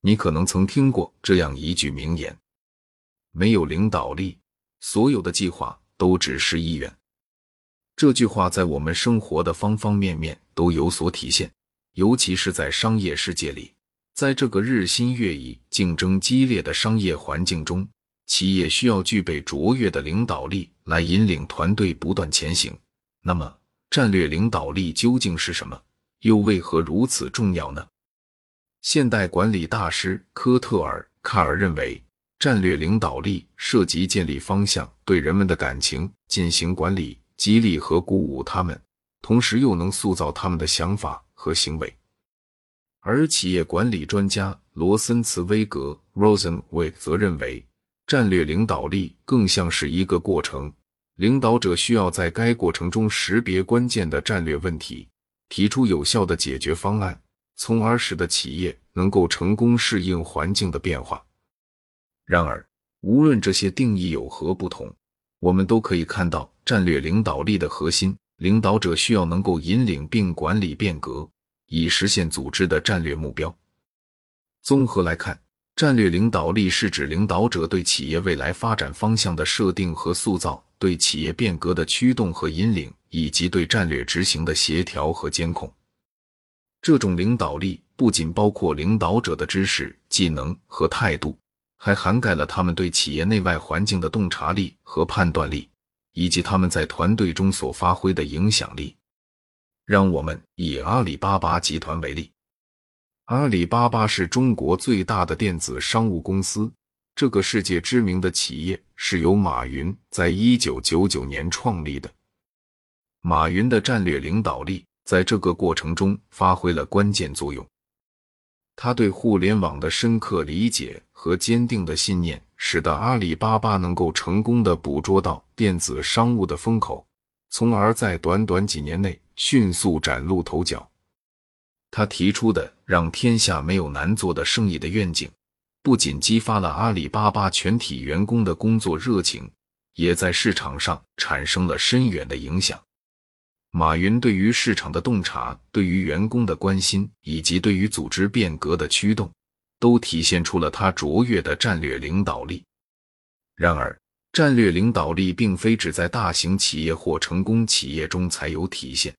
你可能曾听过这样一句名言：没有领导力，所有的计划都只是意愿。这句话在我们生活的方方面面都有所体现，尤其是在商业世界里，在这个日新月异、竞争激烈的商业环境中，企业需要具备卓越的领导力来引领团队不断前行。那么，战略领导力究竟是什么？又为何如此重要呢？现代管理大师科特尔·卡尔认为，战略领导力涉及建立方向，对人们的感情进行管理。激励和鼓舞他们，同时又能塑造他们的想法和行为。而企业管理专家罗森茨威格 （Rosenweg） 则认为，战略领导力更像是一个过程，领导者需要在该过程中识别关键的战略问题，提出有效的解决方案，从而使得企业能够成功适应环境的变化。然而，无论这些定义有何不同，我们都可以看到。战略领导力的核心，领导者需要能够引领并管理变革，以实现组织的战略目标。综合来看，战略领导力是指领导者对企业未来发展方向的设定和塑造，对企业变革的驱动和引领，以及对战略执行的协调和监控。这种领导力不仅包括领导者的知识、技能和态度，还涵盖了他们对企业内外环境的洞察力和判断力。以及他们在团队中所发挥的影响力。让我们以阿里巴巴集团为例，阿里巴巴是中国最大的电子商务公司。这个世界知名的企业是由马云在一九九九年创立的。马云的战略领导力在这个过程中发挥了关键作用。他对互联网的深刻理解和坚定的信念。使得阿里巴巴能够成功的捕捉到电子商务的风口，从而在短短几年内迅速崭露头角。他提出的“让天下没有难做的生意”的愿景，不仅激发了阿里巴巴全体员工的工作热情，也在市场上产生了深远的影响。马云对于市场的洞察、对于员工的关心，以及对于组织变革的驱动。都体现出了他卓越的战略领导力。然而，战略领导力并非只在大型企业或成功企业中才有体现。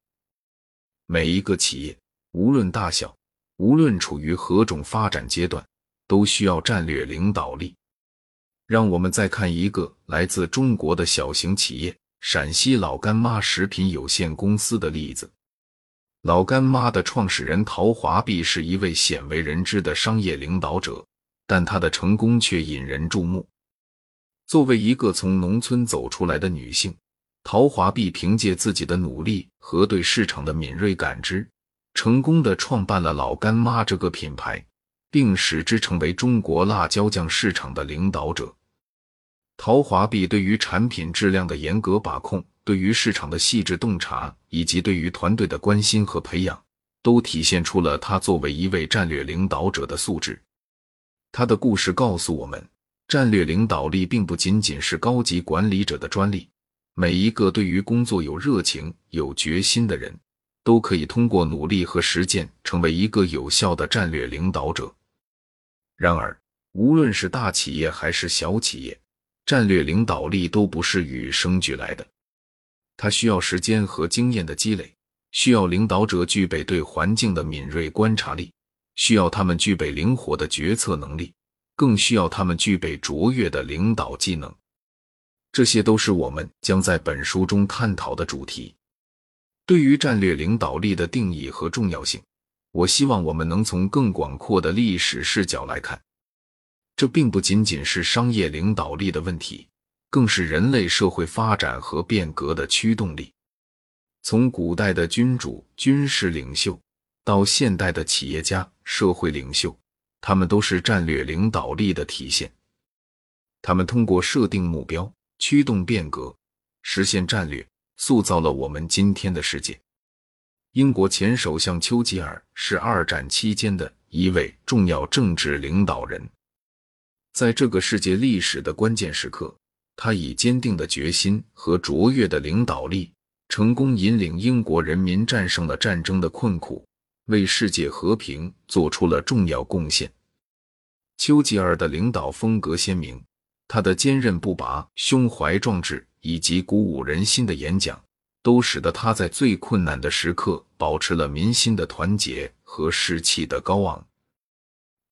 每一个企业，无论大小，无论处于何种发展阶段，都需要战略领导力。让我们再看一个来自中国的小型企业——陕西老干妈食品有限公司的例子。老干妈的创始人陶华碧是一位鲜为人知的商业领导者，但她的成功却引人注目。作为一个从农村走出来的女性，陶华碧凭借自己的努力和对市场的敏锐感知，成功的创办了老干妈这个品牌，并使之成为中国辣椒酱市场的领导者。陶华碧对于产品质量的严格把控。对于市场的细致洞察，以及对于团队的关心和培养，都体现出了他作为一位战略领导者的素质。他的故事告诉我们，战略领导力并不仅仅是高级管理者的专利。每一个对于工作有热情、有决心的人，都可以通过努力和实践，成为一个有效的战略领导者。然而，无论是大企业还是小企业，战略领导力都不是与生俱来的。它需要时间和经验的积累，需要领导者具备对环境的敏锐观察力，需要他们具备灵活的决策能力，更需要他们具备卓越的领导技能。这些都是我们将在本书中探讨的主题。对于战略领导力的定义和重要性，我希望我们能从更广阔的历史视角来看。这并不仅仅是商业领导力的问题。更是人类社会发展和变革的驱动力。从古代的君主、军事领袖，到现代的企业家、社会领袖，他们都是战略领导力的体现。他们通过设定目标、驱动变革、实现战略，塑造了我们今天的世界。英国前首相丘吉尔是二战期间的一位重要政治领导人，在这个世界历史的关键时刻。他以坚定的决心和卓越的领导力，成功引领英国人民战胜了战争的困苦，为世界和平做出了重要贡献。丘吉尔的领导风格鲜明，他的坚韧不拔、胸怀壮志以及鼓舞人心的演讲，都使得他在最困难的时刻保持了民心的团结和士气的高昂。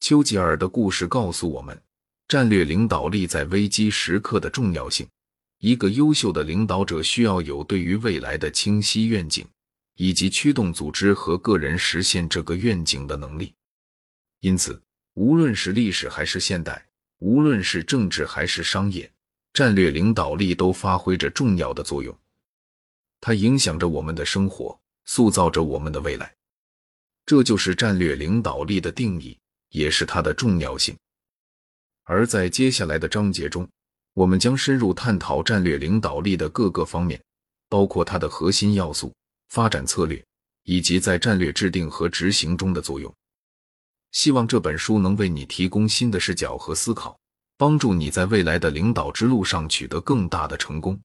丘吉尔的故事告诉我们，战略领导力在危机时刻的重要性。一个优秀的领导者需要有对于未来的清晰愿景，以及驱动组织和个人实现这个愿景的能力。因此。无论是历史还是现代，无论是政治还是商业，战略领导力都发挥着重要的作用。它影响着我们的生活，塑造着我们的未来。这就是战略领导力的定义，也是它的重要性。而在接下来的章节中，我们将深入探讨战略领导力的各个方面，包括它的核心要素、发展策略，以及在战略制定和执行中的作用。希望这本书能为你提供新的视角和思考，帮助你在未来的领导之路上取得更大的成功。